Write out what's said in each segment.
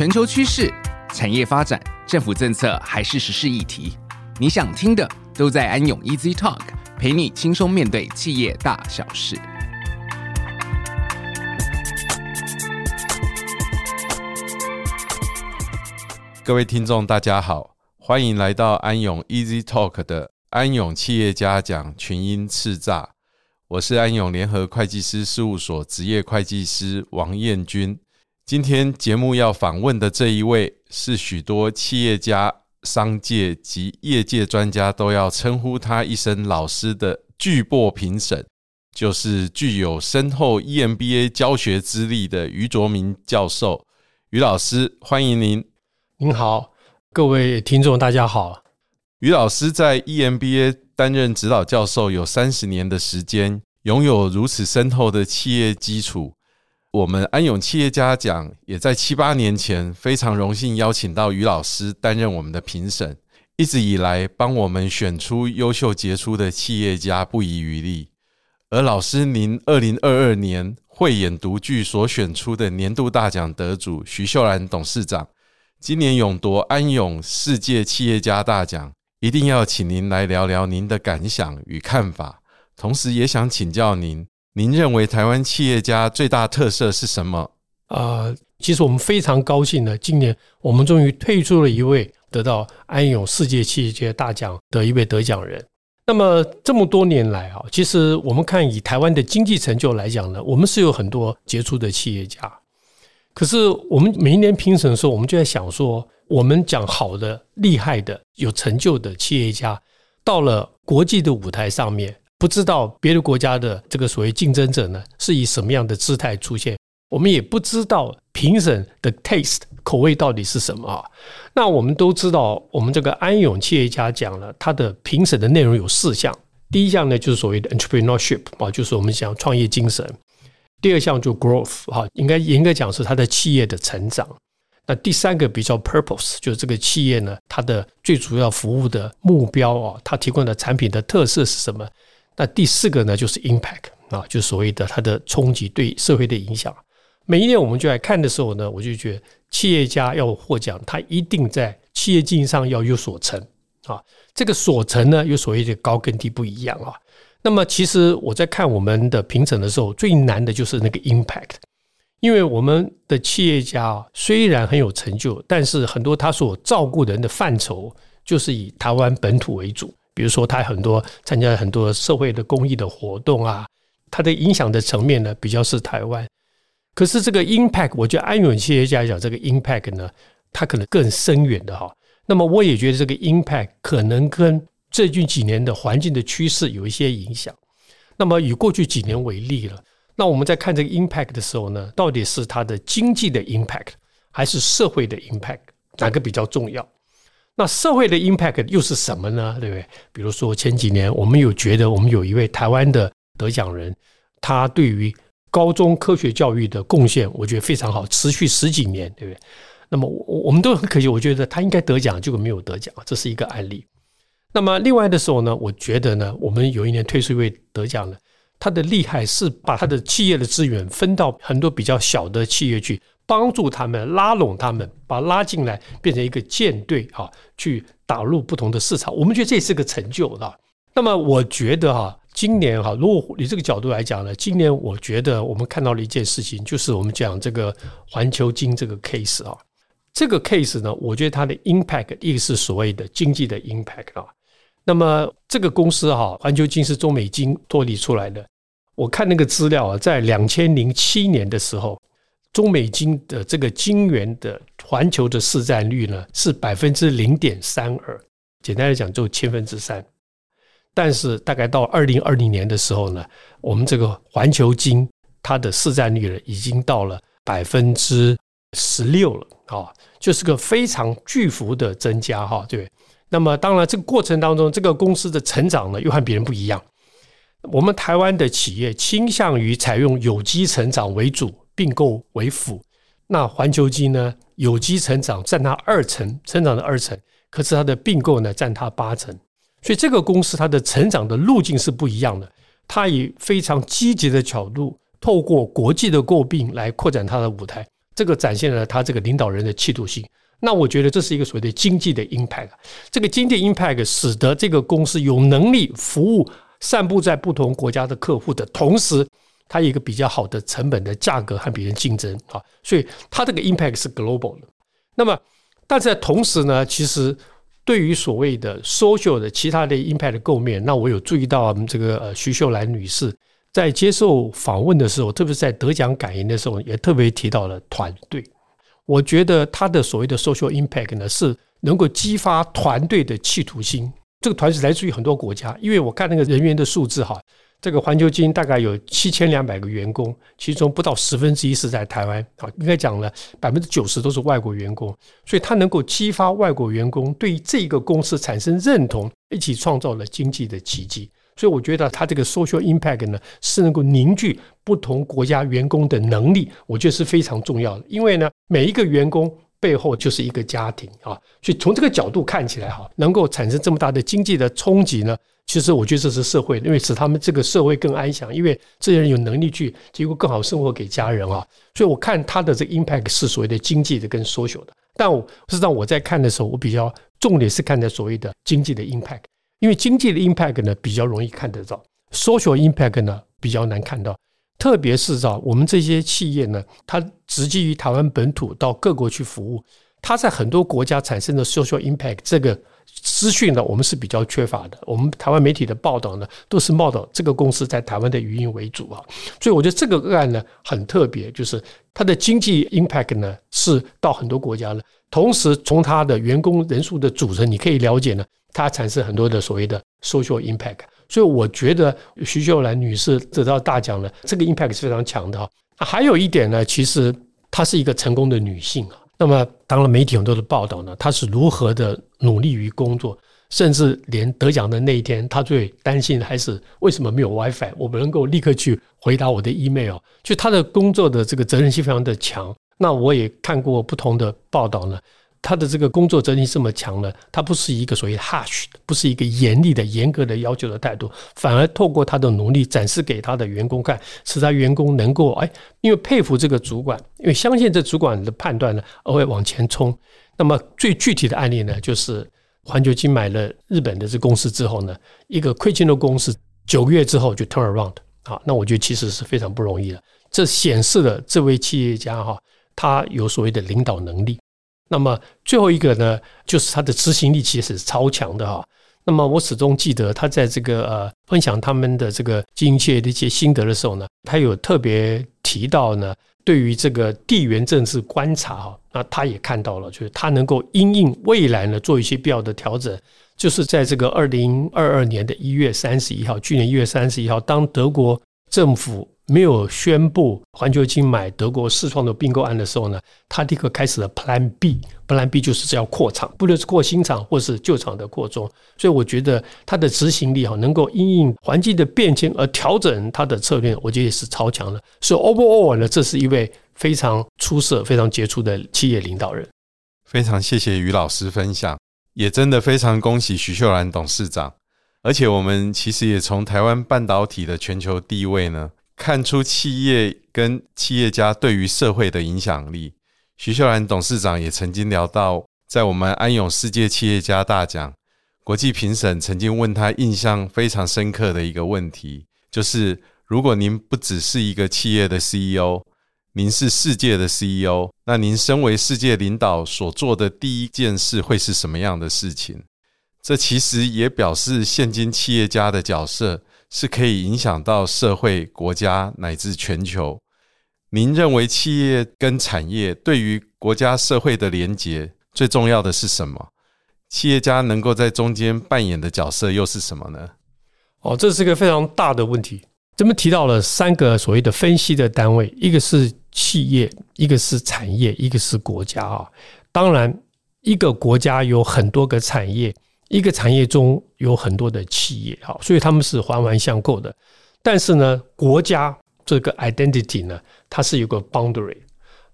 全球趋势、产业发展、政府政策还是时事议题，你想听的都在安永 Easy Talk，陪你轻松面对企业大小事。各位听众，大家好，欢迎来到安永 Easy Talk 的安永企业家讲群英叱咤。我是安永联合会计师事务所职业会计师王彦君。今天节目要访问的这一位，是许多企业家、商界及业界专家都要称呼他一声老师的巨擘评审，就是具有深厚 EMBA 教学资历的于卓明教授。于老师，欢迎您。您好，各位听众，大家好。于老师在 EMBA 担任指导教授有三十年的时间，拥有如此深厚的企业基础。我们安永企业家奖也在七八年前非常荣幸邀请到于老师担任我们的评审，一直以来帮我们选出优秀杰出的企业家不遗余力。而老师您二零二二年慧眼独具所选出的年度大奖得主徐秀兰董事长。今年勇夺安永世界企业家大奖，一定要请您来聊聊您的感想与看法。同时，也想请教您，您认为台湾企业家最大特色是什么？呃，其实我们非常高兴呢，今年我们终于推出了一位得到安永世界企业家大奖的一位得奖人。那么这么多年来啊，其实我们看以台湾的经济成就来讲呢，我们是有很多杰出的企业家。可是我们每一年评审的时候，我们就在想说，我们讲好的、厉害的、有成就的企业家，到了国际的舞台上面，不知道别的国家的这个所谓竞争者呢，是以什么样的姿态出现，我们也不知道评审的 taste 口味到底是什么啊。那我们都知道，我们这个安永企业家讲了，他的评审的内容有四项，第一项呢就是所谓的 entrepreneurship 啊，就是我们讲创业精神。第二项就 growth 哈，应该严格讲是它的企业的成长。那第三个比较 purpose，就是这个企业呢，它的最主要服务的目标啊，它提供的产品的特色是什么？那第四个呢，就是 impact 啊，就所谓的它的冲击对社会的影响。每一年我们就来看的时候呢，我就觉得企业家要获奖，他一定在企业经营上要有所成啊。这个所成呢，有所谓的高跟低不一样啊。那么，其实我在看我们的评审的时候，最难的就是那个 impact，因为我们的企业家虽然很有成就，但是很多他所照顾的人的范畴就是以台湾本土为主。比如说，他很多参加很多社会的公益的活动啊，他的影响的层面呢比较是台湾。可是这个 impact，我觉得安永企业家讲这个 impact 呢，它可能更深远的哈。那么我也觉得这个 impact 可能跟最近几年的环境的趋势有一些影响。那么以过去几年为例了，那我们在看这个 impact 的时候呢，到底是它的经济的 impact 还是社会的 impact，哪个比较重要？那社会的 impact 又是什么呢？对不对？比如说前几年我们有觉得我们有一位台湾的得奖人，他对于高中科学教育的贡献，我觉得非常好，持续十几年，对不对？那么我我们都很可惜，我觉得他应该得奖，结果没有得奖，这是一个案例。那么另外的时候呢，我觉得呢，我们有一年推出一位得奖的，他的厉害是把他的企业的资源分到很多比较小的企业去，帮助他们拉拢他们，把拉进来变成一个舰队啊，去打入不同的市场。我们觉得这是个成就啊。那么我觉得哈，今年哈，如果你这个角度来讲呢，今年我觉得我们看到了一件事情，就是我们讲这个环球金这个 case 啊，这个 case 呢，我觉得它的 impact 一个是所谓的经济的 impact 啊。那么这个公司哈，环球金是中美金脱离出来的。我看那个资料啊，在两千零七年的时候，中美金的这个金元的环球的市占率呢是百分之零点三二，简单来讲就千分之三。但是大概到二零二零年的时候呢，我们这个环球金它的市占率呢已经到了百分之十六了啊，就是个非常巨幅的增加哈，对。那么当然，这个过程当中，这个公司的成长呢，又和别人不一样。我们台湾的企业倾向于采用有机成长为主，并购为辅。那环球金呢，有机成长占它二成，成长的二成，可是它的并购呢占它八成。所以这个公司它的成长的路径是不一样的。它以非常积极的角度，透过国际的购并来扩展它的舞台。这个展现了它这个领导人的气度性。那我觉得这是一个所谓的经济的 impact。这个经济 impact 使得这个公司有能力服务散布在不同国家的客户的同时，它有一个比较好的成本的价格和别人竞争啊，所以它这个 impact 是 global 的。那么，但是在同时呢，其实对于所谓的 social 的其他的 impact 的构面，那我有注意到我们这个呃徐秀兰女士。在接受访问的时候，特别是在得奖感言的时候，也特别提到了团队。我觉得她的所谓的 social impact 呢，是能够激发团队的企图心。这个团是来自于很多国家，因为我看那个人员的数字哈，这个环球金大概有七千两百个员工，其中不到十分之一是在台湾啊，应该讲了百分之九十都是外国员工，所以他能够激发外国员工对这个公司产生认同，一起创造了经济的奇迹。所以我觉得它这个 social impact 呢，是能够凝聚不同国家员工的能力，我觉得是非常重要的。因为呢，每一个员工背后就是一个家庭啊，所以从这个角度看起来哈，能够产生这么大的经济的冲击呢，其实我觉得这是社会，因为使他们这个社会更安详，因为这些人有能力去提供更好生活给家人啊。所以我看他的这个 impact 是所谓的经济的跟 social 的，但我实际上我在看的时候，我比较重点是看的所谓的经济的 impact。因为经济的 impact 呢，比较容易看得到，social impact 呢，比较难看到，特别是在我们这些企业呢，它直基于台湾本土到各国去服务，它在很多国家产生的 social impact 这个资讯呢，我们是比较缺乏的。我们台湾媒体的报道呢，都是报道这个公司在台湾的语音为主啊，所以我觉得这个个案呢很特别，就是它的经济 impact 呢是到很多国家了，同时从它的员工人数的组成，你可以了解呢。它产生很多的所谓的 social impact，所以我觉得徐秀兰女士得到大奖了，这个 impact 是非常强的。还有一点呢，其实她是一个成功的女性啊。那么当然媒体很多的报道呢，她是如何的努力于工作，甚至连得奖的那一天，她最担心的还是为什么没有 WiFi，我不能够立刻去回答我的 email。就她的工作的这个责任心非常的强。那我也看过不同的报道呢。他的这个工作责任心这么强呢，他不是一个所谓 harsh，不是一个严厉的、严格的要求的态度，反而透过他的努力展示给他的员工看，使他员工能够哎，因为佩服这个主管，因为相信这主管的判断呢，而会往前冲。那么最具体的案例呢，就是环球金买了日本的这公司之后呢，一个亏钱的公司九个月之后就 turn around，好，那我觉得其实是非常不容易的。这显示了这位企业家哈，他有所谓的领导能力。那么最后一个呢，就是他的执行力其实是超强的哈。那么我始终记得他在这个呃分享他们的这个经营企业的一些心得的时候呢，他有特别提到呢，对于这个地缘政治观察哈，那他也看到了，就是他能够因应未来呢做一些必要的调整。就是在这个二零二二年的一月三十一号，去年一月三十一号，当德国政府。没有宣布环球金买德国世创的并购案的时候呢，他立刻开始了 Plan B，Plan B 就是要扩厂，不论是扩新厂或是旧厂的扩充。所以我觉得他的执行力哈，能够因应环境的变迁而调整他的策略，我觉得也是超强的。所以 overall 呢，这是一位非常出色、非常杰出的企业领导人。非常谢谢于老师分享，也真的非常恭喜徐秀兰董事长。而且我们其实也从台湾半导体的全球地位呢。看出企业跟企业家对于社会的影响力。徐秀兰董事长也曾经聊到，在我们安永世界企业家大奖国际评审曾经问他印象非常深刻的一个问题，就是如果您不只是一个企业的 CEO，您是世界的 CEO，那您身为世界领导所做的第一件事会是什么样的事情？这其实也表示现今企业家的角色。是可以影响到社会、国家乃至全球。您认为企业跟产业对于国家社会的连结最重要的是什么？企业家能够在中间扮演的角色又是什么呢？哦，这是一个非常大的问题。咱们提到了三个所谓的分析的单位，一个是企业，一个是产业，一个是国家啊。当然，一个国家有很多个产业。一个产业中有很多的企业，哈，所以他们是环环相扣的。但是呢，国家这个 identity 呢，它是有个 boundary。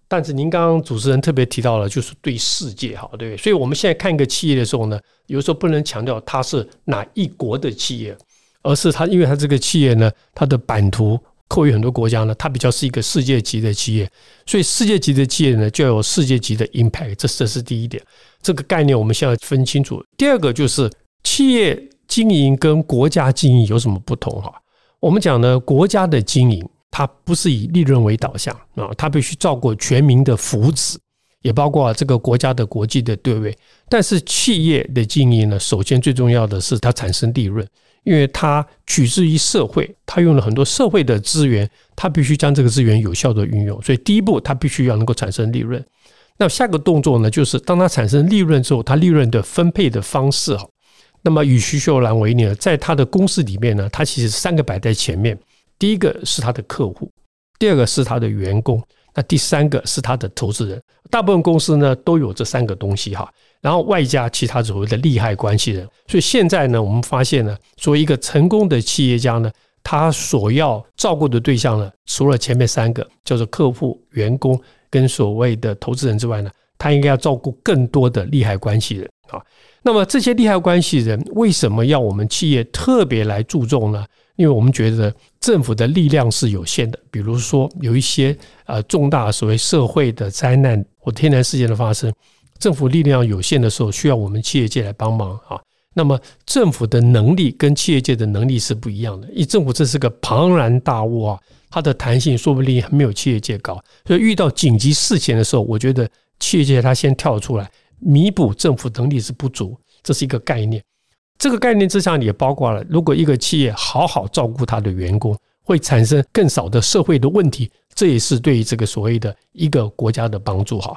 但是您刚刚主持人特别提到了，就是对世界，哈，对不对？所以我们现在看一个企业的时候呢，有时候不能强调它是哪一国的企业，而是它因为它这个企业呢，它的版图扣于很多国家呢，它比较是一个世界级的企业，所以世界级的企业呢，就要有世界级的 impact，这这是第一点。这个概念我们现在分清楚。第二个就是企业经营跟国家经营有什么不同哈？我们讲呢，国家的经营它不是以利润为导向啊，它必须照顾全民的福祉，也包括这个国家的国际的对位。但是企业的经营呢，首先最重要的是它产生利润。因为它取之于社会，它用了很多社会的资源，它必须将这个资源有效的运用。所以第一步，它必须要能够产生利润。那下个动作呢，就是当它产生利润之后，它利润的分配的方式哈。那么以徐秀兰为例呢，在他的公司里面呢，它其实三个摆在前面：第一个是他的客户，第二个是他的员工，那第三个是他的投资人。大部分公司呢都有这三个东西哈。然后外加其他所谓的利害关系人，所以现在呢，我们发现呢，作为一个成功的企业家呢，他所要照顾的对象呢，除了前面三个叫做客户、员工跟所谓的投资人之外呢，他应该要照顾更多的利害关系人啊。那么这些利害关系人为什么要我们企业特别来注重呢？因为我们觉得政府的力量是有限的，比如说有一些呃重大所谓社会的灾难或天然事件的发生。政府力量有限的时候，需要我们企业界来帮忙啊。那么政府的能力跟企业界的能力是不一样的，因为政府这是个庞然大物啊，它的弹性说不定还没有企业界高。所以遇到紧急事情的时候，我觉得企业界它先跳出来弥补政府能力是不足，这是一个概念。这个概念之下也包括了，如果一个企业好好照顾他的员工，会产生更少的社会的问题，这也是对于这个所谓的一个国家的帮助哈。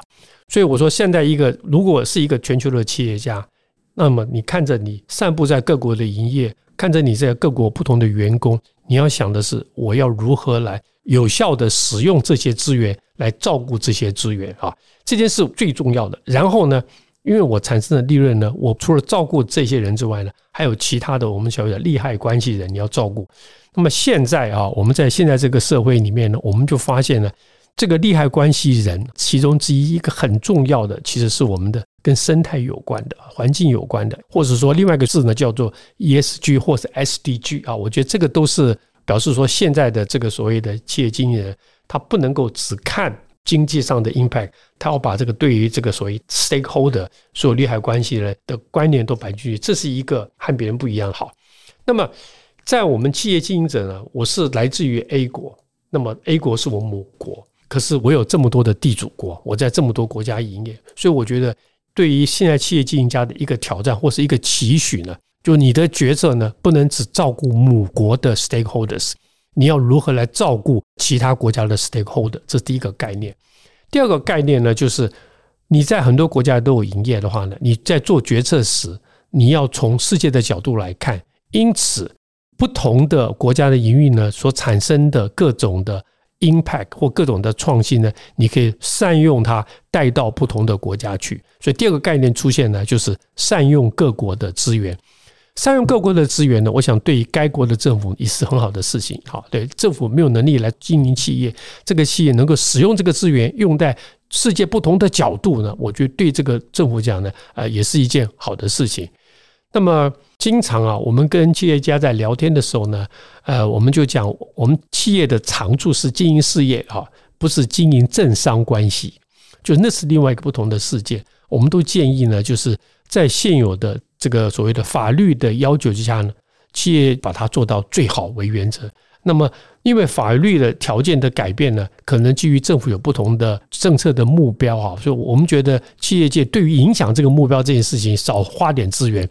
所以我说，现在一个如果是一个全球的企业家，那么你看着你散布在各国的营业，看着你在各国不同的员工，你要想的是，我要如何来有效的使用这些资源，来照顾这些资源啊，这件事最重要的。然后呢，因为我产生的利润呢，我除了照顾这些人之外呢，还有其他的我们所谓的利害关系人你要照顾。那么现在啊，我们在现在这个社会里面呢，我们就发现了。这个利害关系人其中之一，一个很重要的，其实是我们的跟生态有关的、环境有关的，或者说另外一个字呢，叫做 ESG 或是 SDG 啊。我觉得这个都是表示说，现在的这个所谓的企业经营人，他不能够只看经济上的 impact，他要把这个对于这个所谓 stakeholder 所有利害关系人的观念都摆进去，这是一个和别人不一样好。那么在我们企业经营者呢，我是来自于 A 国，那么 A 国是我母国。可是我有这么多的地主国，我在这么多国家营业，所以我觉得对于现在企业经营家的一个挑战或是一个期许呢，就你的决策呢，不能只照顾母国的 stakeholders，你要如何来照顾其他国家的 stakeholder，这是第一个概念。第二个概念呢，就是你在很多国家都有营业的话呢，你在做决策时，你要从世界的角度来看，因此不同的国家的营运呢，所产生的各种的。Impact 或各种的创新呢，你可以善用它带到不同的国家去。所以第二个概念出现呢，就是善用各国的资源。善用各国的资源呢，我想对于该国的政府也是很好的事情。好，对政府没有能力来经营企业，这个企业能够使用这个资源用在世界不同的角度呢，我觉得对这个政府讲呢，呃，也是一件好的事情。那么。经常啊，我们跟企业家在聊天的时候呢，呃，我们就讲，我们企业的长处是经营事业啊，不是经营政商关系，就那是另外一个不同的世界。我们都建议呢，就是在现有的这个所谓的法律的要求之下呢，企业把它做到最好为原则。那么，因为法律的条件的改变呢，可能基于政府有不同的政策的目标啊，所以我们觉得企业界对于影响这个目标这件事情，少花点资源。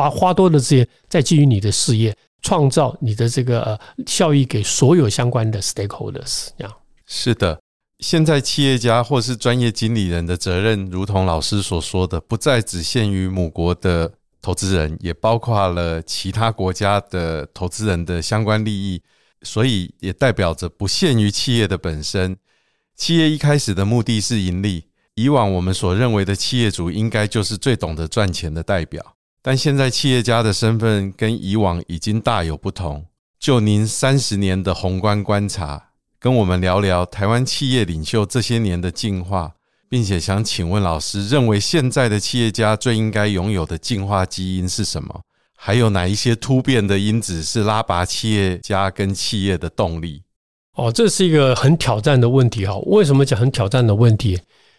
把花多的资源再基于你的事业，创造你的这个效益给所有相关的 stakeholders。这样是的，现在企业家或是专业经理人的责任，如同老师所说的，不再只限于母国的投资人，也包括了其他国家的投资人的相关利益，所以也代表着不限于企业的本身。企业一开始的目的是盈利，以往我们所认为的企业主应该就是最懂得赚钱的代表。但现在企业家的身份跟以往已经大有不同。就您三十年的宏观观察，跟我们聊聊台湾企业领袖这些年的进化，并且想请问老师，认为现在的企业家最应该拥有的进化基因是什么？还有哪一些突变的因子是拉拔企业家跟企业的动力？哦，这是一个很挑战的问题哈。为什么讲很挑战的问题？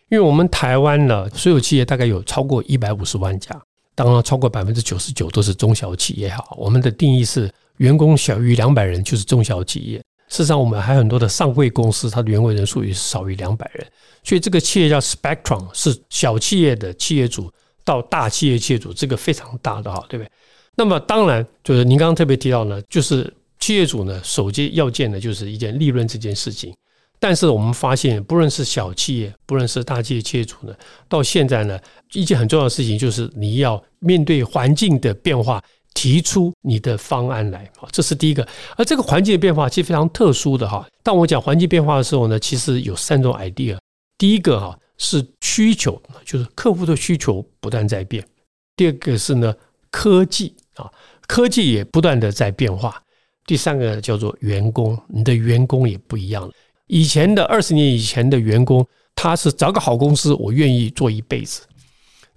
因为我们台湾呢，所有企业大概有超过一百五十万家，当然超过百分之九十九都是中小企业哈。我们的定义是员工小于两百人就是中小企业。事实上，我们还有很多的上柜公司，它的员工人数也是少于两百人。所以这个企业叫 Spectrum，是小企业的企业主到大企业企业主，这个非常大的哈，对不对？那么当然就是您刚刚特别提到呢，就是企业主呢，首先要件的就是一件利润这件事情。但是我们发现，不论是小企业，不论是大企业企业主呢，到现在呢，一件很重要的事情就是你要面对环境的变化，提出你的方案来。好，这是第一个。而这个环境的变化其实非常特殊的哈。当我讲环境变化的时候呢，其实有三种 idea。第一个哈是需求，就是客户的需求不断在变。第二个是呢科技啊，科技也不断的在变化。第三个叫做员工，你的员工也不一样了。以前的二十年以前的员工，他是找个好公司，我愿意做一辈子。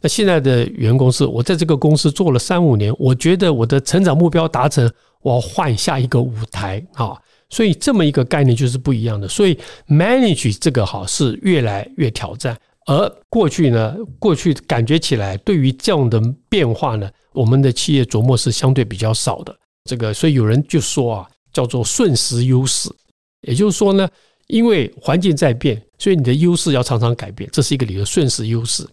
那现在的员工是，我在这个公司做了三五年，我觉得我的成长目标达成，我要换下一个舞台啊。所以这么一个概念就是不一样的。所以 manage 这个好是越来越挑战。而过去呢，过去感觉起来对于这样的变化呢，我们的企业琢磨是相对比较少的。这个，所以有人就说啊，叫做瞬时优势，也就是说呢。因为环境在变，所以你的优势要常常改变，这是一个理由，瞬时优势。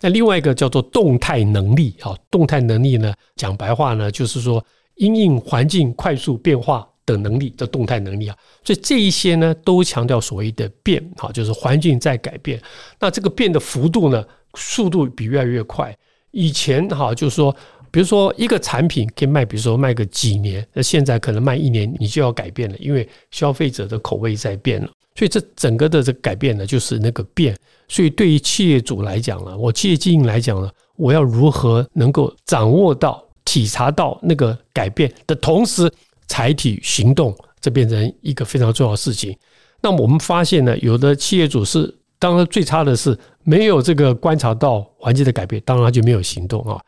那另外一个叫做动态能力啊，动态能力呢，讲白话呢，就是说因应环境快速变化的能力，这动态能力啊。所以这一些呢，都强调所谓的变啊，就是环境在改变。那这个变的幅度呢，速度比越来越快。以前哈，就是说。比如说，一个产品可以卖，比如说卖个几年，那现在可能卖一年，你就要改变了，因为消费者的口味在变了。所以这整个的这改变呢，就是那个变。所以对于企业主来讲呢，我企业经营来讲呢，我要如何能够掌握到、体察到那个改变的同时，采取行动，这变成一个非常重要的事情。那么我们发现呢，有的企业主是，当然最差的是没有这个观察到环境的改变，当然就没有行动啊。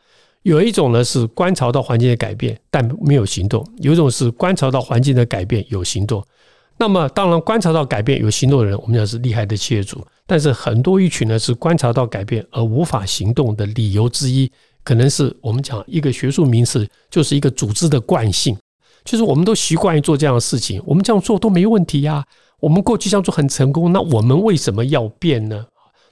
有一种呢是观察到环境的改变，但没有行动；有一种是观察到环境的改变，有行动。那么，当然观察到改变有行动的人，我们讲是厉害的企业主。但是很多一群呢是观察到改变而无法行动的理由之一，可能是我们讲一个学术名词，就是一个组织的惯性，就是我们都习惯于做这样的事情，我们这样做都没问题呀。我们过去这样做很成功，那我们为什么要变呢？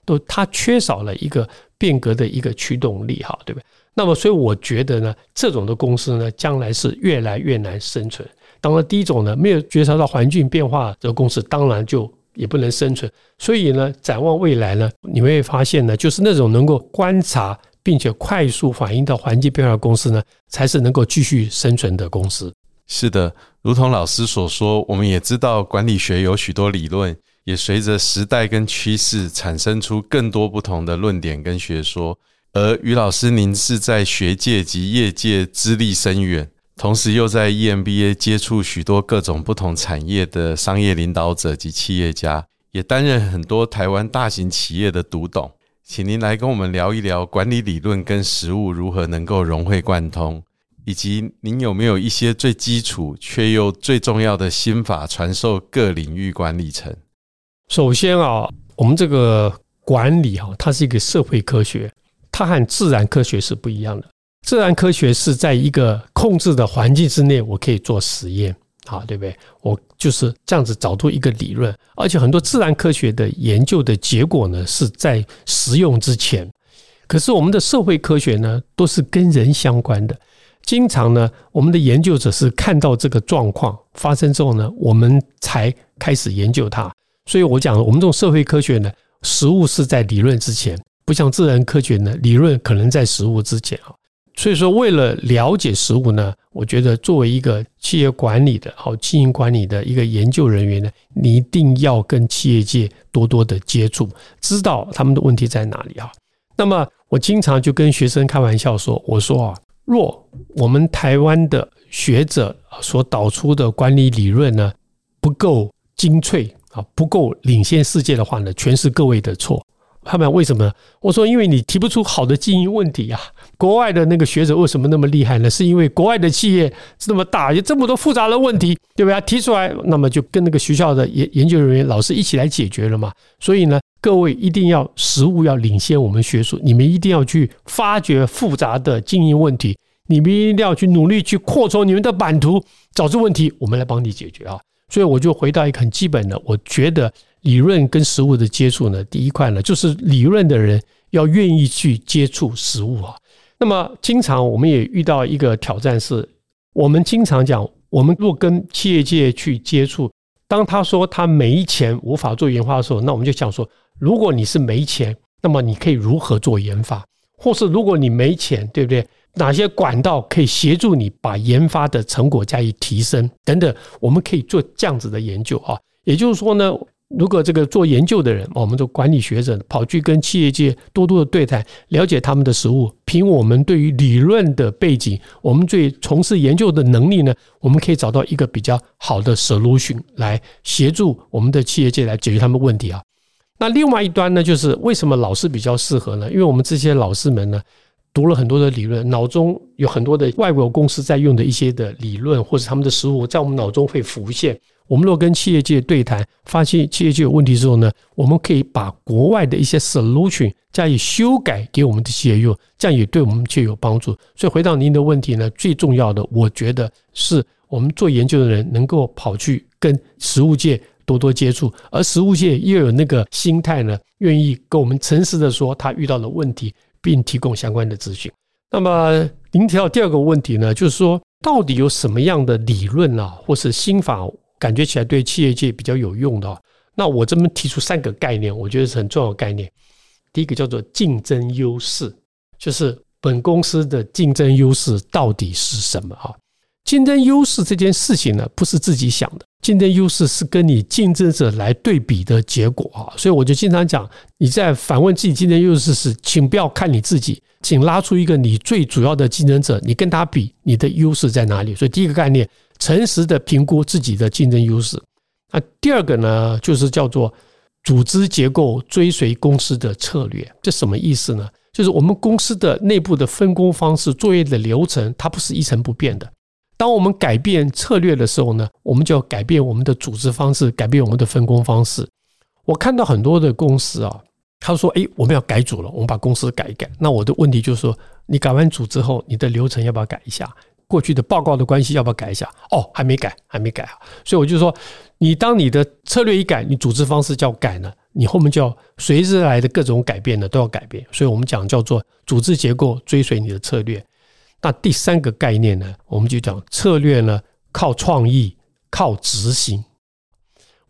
都它缺少了一个变革的一个驱动力，哈，对不对？那么，所以我觉得呢，这种的公司呢，将来是越来越难生存。当然，第一种呢，没有觉察到环境变化，的公司当然就也不能生存。所以呢，展望未来呢，你会发现呢，就是那种能够观察并且快速反应到环境变化的公司呢，才是能够继续生存的公司。是的，如同老师所说，我们也知道管理学有许多理论，也随着时代跟趋势产生出更多不同的论点跟学说。而于老师，您是在学界及业界资历深远，同时又在 EMBA 接触许多各种不同产业的商业领导者及企业家，也担任很多台湾大型企业的独董。请您来跟我们聊一聊管理理论跟实务如何能够融会贯通，以及您有没有一些最基础却又最重要的心法传授各领域管理层？首先啊，我们这个管理哈，它是一个社会科学。它和自然科学是不一样的。自然科学是在一个控制的环境之内，我可以做实验，好，对不对？我就是这样子找出一个理论，而且很多自然科学的研究的结果呢，是在实用之前。可是我们的社会科学呢，都是跟人相关的。经常呢，我们的研究者是看到这个状况发生之后呢，我们才开始研究它。所以我讲，我们这种社会科学呢，实物是在理论之前。不像自然科学呢，理论可能在实物之前啊。所以说，为了了解实物呢，我觉得作为一个企业管理的好经营管理的一个研究人员呢，你一定要跟企业界多多的接触，知道他们的问题在哪里啊。那么我经常就跟学生开玩笑说：“我说啊，若我们台湾的学者所导出的管理理论呢，不够精粹啊，不够领先世界的话呢，全是各位的错。”他们为什么？我说，因为你提不出好的经营问题啊。国外的那个学者为什么那么厉害呢？是因为国外的企业这么大，有这么多复杂的问题，对不对？提出来，那么就跟那个学校的研研究人员、老师一起来解决了嘛。所以呢，各位一定要实务要领先我们学术，你们一定要去发掘复杂的经营问题，你们一定要去努力去扩充你们的版图，找出问题，我们来帮你解决啊。所以我就回到一个很基本的，我觉得。理论跟实物的接触呢，第一块呢，就是理论的人要愿意去接触实物啊。那么，经常我们也遇到一个挑战是，我们经常讲，我们若跟企业界去接触，当他说他没钱无法做研发的时候，那我们就想说，如果你是没钱，那么你可以如何做研发？或是如果你没钱，对不对？哪些管道可以协助你把研发的成果加以提升？等等，我们可以做这样子的研究啊。也就是说呢。如果这个做研究的人，我们做管理学者跑去跟企业界多多的对谈，了解他们的实务，凭我们对于理论的背景，我们最从事研究的能力呢，我们可以找到一个比较好的 solution 来协助我们的企业界来解决他们问题啊。那另外一端呢，就是为什么老师比较适合呢？因为我们这些老师们呢，读了很多的理论，脑中有很多的外国公司在用的一些的理论，或者他们的实务，在我们脑中会浮现。我们若跟企业界对谈，发现企业界有问题之后呢，我们可以把国外的一些 solution 加以修改给我们的企业用，这样也对我们企业有帮助。所以回到您的问题呢，最重要的，我觉得是我们做研究的人能够跑去跟实务界多多接触，而实务界又有那个心态呢，愿意跟我们诚实的说他遇到的问题，并提供相关的资讯。那么您提到第二个问题呢，就是说到底有什么样的理论啊，或是心法？感觉起来对企业界比较有用的，那我这边提出三个概念，我觉得是很重要的概念。第一个叫做竞争优势，就是本公司的竞争优势到底是什么啊？竞争优势这件事情呢，不是自己想的，竞争优势是跟你竞争者来对比的结果啊。所以我就经常讲，你在反问自己竞争优势时，请不要看你自己，请拉出一个你最主要的竞争者，你跟他比，你的优势在哪里？所以第一个概念。诚实的评估自己的竞争优势。那第二个呢，就是叫做组织结构追随公司的策略。这什么意思呢？就是我们公司的内部的分工方式、作业的流程，它不是一成不变的。当我们改变策略的时候呢，我们就要改变我们的组织方式，改变我们的分工方式。我看到很多的公司啊，他说：“诶，我们要改组了，我们把公司改一改。”那我的问题就是说，你改完组之后，你的流程要不要改一下？过去的报告的关系要不要改一下？哦，还没改，还没改啊！所以我就说，你当你的策略一改，你组织方式就要改呢，你后面就要随之来的各种改变呢都要改变。所以我们讲叫做组织结构追随你的策略。那第三个概念呢，我们就讲策略呢靠创意，靠执行。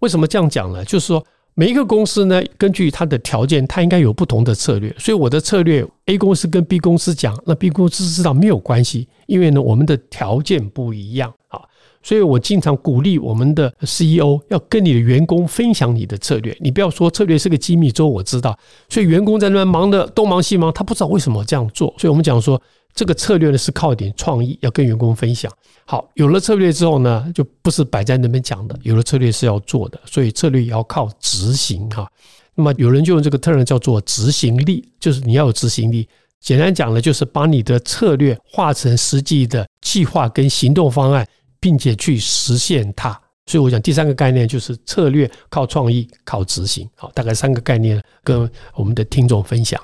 为什么这样讲呢？就是说。每一个公司呢，根据它的条件，它应该有不同的策略。所以我的策略，A 公司跟 B 公司讲，那 B 公司知道没有关系，因为呢，我们的条件不一样啊。所以我经常鼓励我们的 CEO 要跟你的员工分享你的策略。你不要说策略是个机密，只有我知道。所以员工在那边忙的东忙西忙，他不知道为什么这样做。所以我们讲说。这个策略呢是靠一点创意，要跟员工分享。好，有了策略之后呢，就不是摆在那边讲的，有了策略是要做的，所以策略也要靠执行哈。那么有人就用这个 term 叫做执行力，就是你要有执行力。简单讲呢，就是把你的策略化成实际的计划跟行动方案，并且去实现它。所以我讲第三个概念就是策略靠创意，靠执行。好，大概三个概念跟我们的听众分享。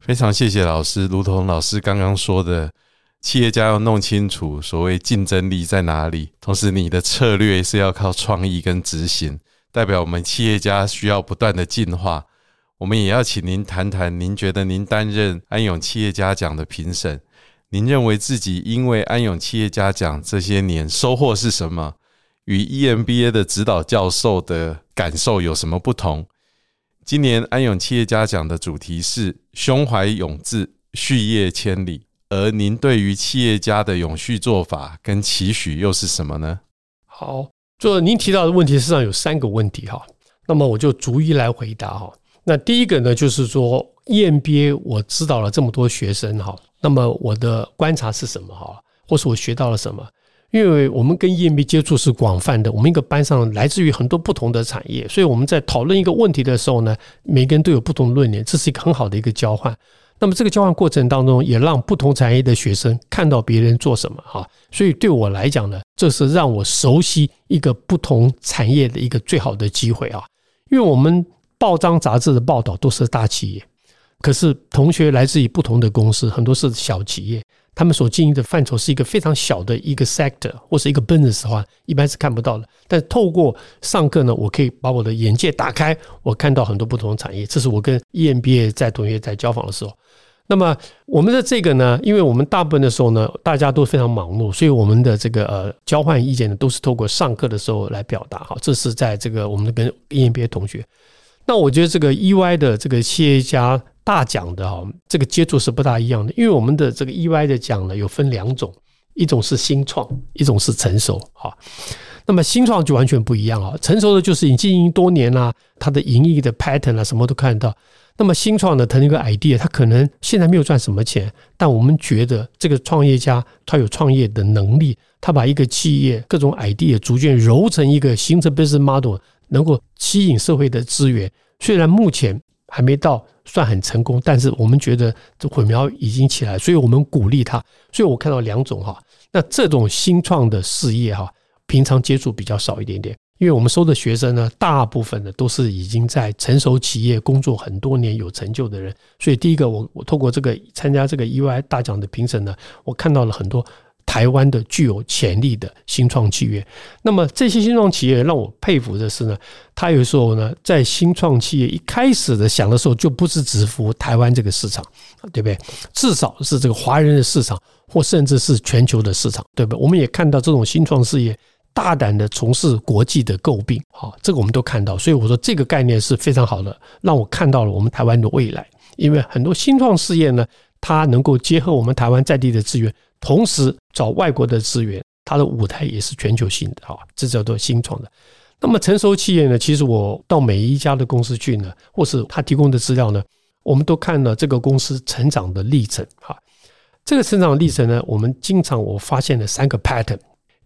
非常谢谢老师，如同老师刚刚说的，企业家要弄清楚所谓竞争力在哪里，同时你的策略是要靠创意跟执行，代表我们企业家需要不断的进化。我们也要请您谈谈，您觉得您担任安永企业家奖的评审，您认为自己因为安永企业家奖这些年收获是什么？与 EMBA 的指导教授的感受有什么不同？今年安永企业家奖的主题是“胸怀永志，续业千里”，而您对于企业家的永续做法跟期许又是什么呢？好，就您提到的问题，实际上有三个问题哈。那么我就逐一来回答哈。那第一个呢，就是说 EMBA 我指导了这么多学生哈，那么我的观察是什么哈，或是我学到了什么？因为我们跟 EMBA 接触是广泛的，我们一个班上来自于很多不同的产业，所以我们在讨论一个问题的时候呢，每个人都有不同的论点，这是一个很好的一个交换。那么这个交换过程当中，也让不同产业的学生看到别人做什么哈，所以对我来讲呢，这是让我熟悉一个不同产业的一个最好的机会啊。因为我们报章杂志的报道都是大企业，可是同学来自于不同的公司，很多是小企业。他们所经营的范畴是一个非常小的一个 sector 或是一个 business 的话，一般是看不到的。但透过上课呢，我可以把我的眼界打开，我看到很多不同的产业。这是我跟 EMBA 在同学在交访的时候。那么我们的这个呢，因为我们大部分的时候呢，大家都非常忙碌，所以我们的这个呃交换意见呢，都是透过上课的时候来表达。哈，这是在这个我们跟 EMBA 同学。那我觉得这个 EY 的这个企业家。大奖的哈，这个接触是不大一样的，因为我们的这个 EY 的奖呢，有分两种，一种是新创，一种是成熟哈。那么新创就完全不一样啊，成熟的就是已经经营多年啦，它的盈利的 pattern 啊，什么都看得到。那么新创的，它那个 idea，它可能现在没有赚什么钱，但我们觉得这个创业家他有创业的能力，他把一个企业各种 idea 逐渐揉成一个形成 business model，能够吸引社会的资源。虽然目前还没到。算很成功，但是我们觉得这火苗已经起来，所以我们鼓励他。所以我看到两种哈，那这种新创的事业哈，平常接触比较少一点点，因为我们收的学生呢，大部分的都是已经在成熟企业工作很多年、有成就的人。所以第一个，我我透过这个参加这个 EY 大奖的评审呢，我看到了很多。台湾的具有潜力的新创企业，那么这些新创企业让我佩服的是呢，他有时候呢，在新创企业一开始的想的时候，就不是只服台湾这个市场，对不对？至少是这个华人的市场，或甚至是全球的市场，对不对？我们也看到这种新创事业大胆的从事国际的诟病，好，这个我们都看到。所以我说这个概念是非常好的，让我看到了我们台湾的未来。因为很多新创事业呢，它能够结合我们台湾在地的资源。同时找外国的资源，它的舞台也是全球性的啊，这叫做新创的。那么成熟企业呢？其实我到每一家的公司去呢，或是他提供的资料呢，我们都看了这个公司成长的历程哈。这个成长历程呢，我们经常我发现了三个 pattern。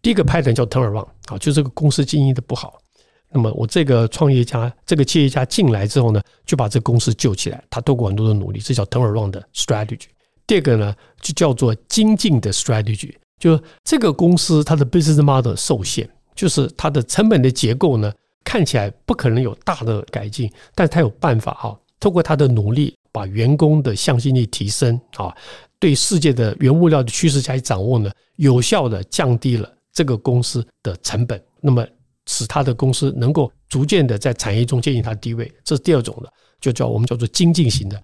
第一个 pattern 叫 turnaround 啊，就这个公司经营的不好。那么我这个创业家、这个企业家进来之后呢，就把这个公司救起来。他透过很多的努力，这叫 turnaround 的 strategy。第二个呢，就叫做精进的 strategy，就这个公司它的 business model 受限，就是它的成本的结构呢，看起来不可能有大的改进，但是它有办法哈，透过它的努力，把员工的向心力提升啊，对世界的原物料的趋势加以掌握呢，有效的降低了这个公司的成本，那么使他的公司能够逐渐的在产业中建立它的地位，这是第二种的，就叫我们叫做精进型的。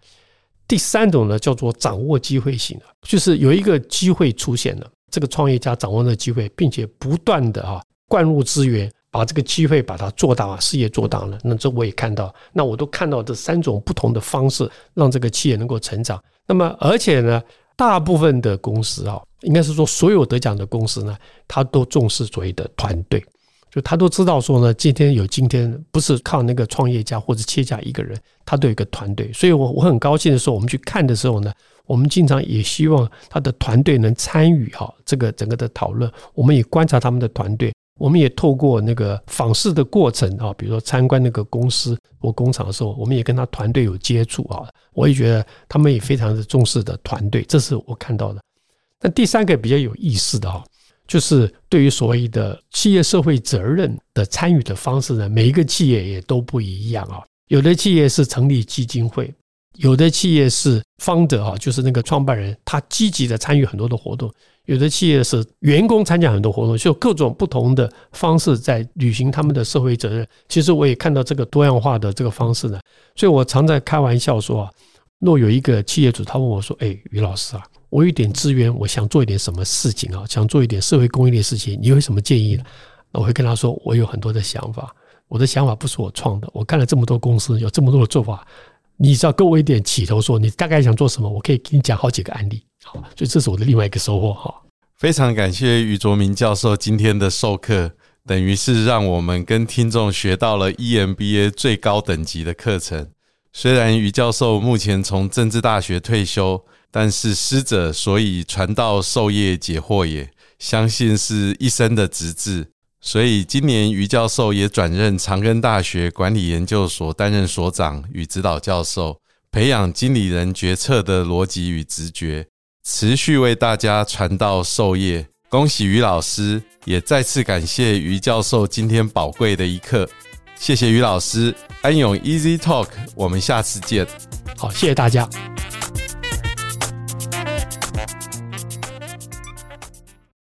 第三种呢，叫做掌握机会型的，就是有一个机会出现了，这个创业家掌握了机会，并且不断的啊灌入资源，把这个机会把它做大，事业做大了。那这我也看到，那我都看到这三种不同的方式，让这个企业能够成长。那么而且呢，大部分的公司啊，应该是说所有得奖的公司呢，他都重视所谓的团队。就他都知道说呢，今天有今天，不是靠那个创业家或者企业家一个人，他都有一个团队。所以，我我很高兴的时候，我们去看的时候呢，我们经常也希望他的团队能参与哈这个整个的讨论。我们也观察他们的团队，我们也透过那个访视的过程啊，比如说参观那个公司或工厂的时候，我们也跟他团队有接触啊。我也觉得他们也非常的重视的团队，这是我看到的。那第三个比较有意思的哈。就是对于所谓的企业社会责任的参与的方式呢，每一个企业也都不一样啊。有的企业是成立基金会，有的企业是方德啊，就是那个创办人，他积极的参与很多的活动；有的企业是员工参加很多活动，就各种不同的方式在履行他们的社会责任。其实我也看到这个多样化的这个方式呢，所以我常在开玩笑说啊，若有一个企业主他问我说：“哎，于老师啊。”我有点资源，我想做一点什么事情啊？想做一点社会公益的事情，你有什么建议呢？那我会跟他说，我有很多的想法，我的想法不是我创的。我干了这么多公司，有这么多的做法，你只要给我一点起头，说你大概想做什么，我可以给你讲好几个案例。好，所以这是我的另外一个收获哈。非常感谢于卓明教授今天的授课，等于是让我们跟听众学到了 EMBA 最高等级的课程。虽然于教授目前从政治大学退休。但是师者，所以传道授业解惑也。相信是一生的职志。所以今年于教授也转任长庚大学管理研究所担任所长与指导教授，培养经理人决策的逻辑与直觉，持续为大家传道授业。恭喜于老师，也再次感谢于教授今天宝贵的一课。谢谢于老师，安永 Easy Talk，我们下次见。好，谢谢大家。